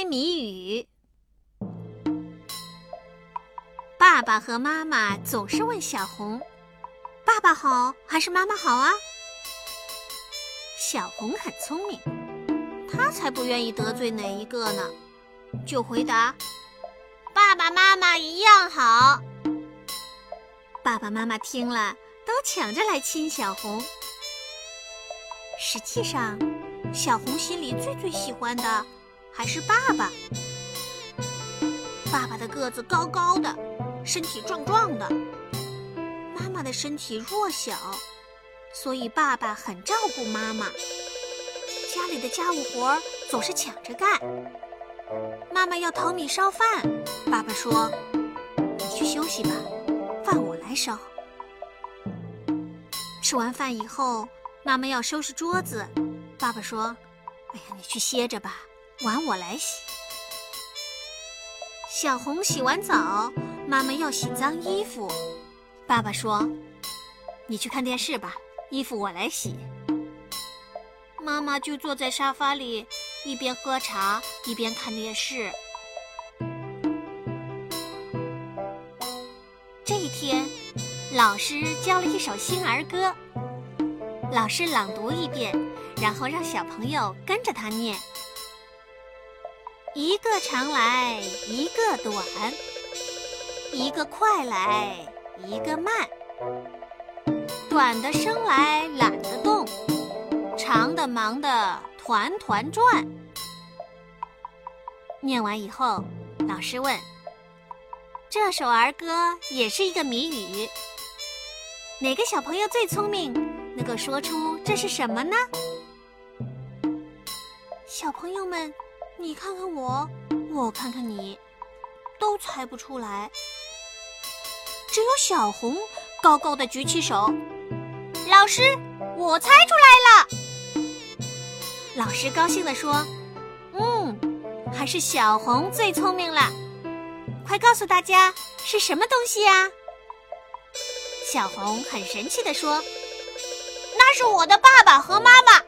猜谜语。爸爸和妈妈总是问小红：“爸爸好还是妈妈好啊？”小红很聪明，她才不愿意得罪哪一个呢，就回答：“爸爸妈妈一样好。”爸爸妈妈听了，都抢着来亲小红。实际上，小红心里最最喜欢的还是爸爸。爸爸的个子高高的，身体壮壮的；妈妈的身体弱小，所以爸爸很照顾妈妈。家里的家务活总是抢着干。妈妈要淘米烧饭，爸爸说：“你去休息吧，饭我来烧。”吃完饭以后。妈妈要收拾桌子，爸爸说：“哎呀，你去歇着吧，碗我来洗。”小红洗完澡，妈妈要洗脏衣服，爸爸说：“你去看电视吧，衣服我来洗。”妈妈就坐在沙发里，一边喝茶一边看电视。这一天，老师教了一首新儿歌。老师朗读一遍，然后让小朋友跟着他念：一个长来一个短，一个快来一个慢，短的生来懒得动，长的忙得团团转。念完以后，老师问：“这首儿歌也是一个谜语，哪个小朋友最聪明？”能够说出这是什么呢？小朋友们，你看看我，我看看你，都猜不出来。只有小红高高的举起手，老师，我猜出来了。老师高兴地说：“嗯，还是小红最聪明了。快告诉大家是什么东西呀？”小红很神气地说。那是我的爸爸和妈妈。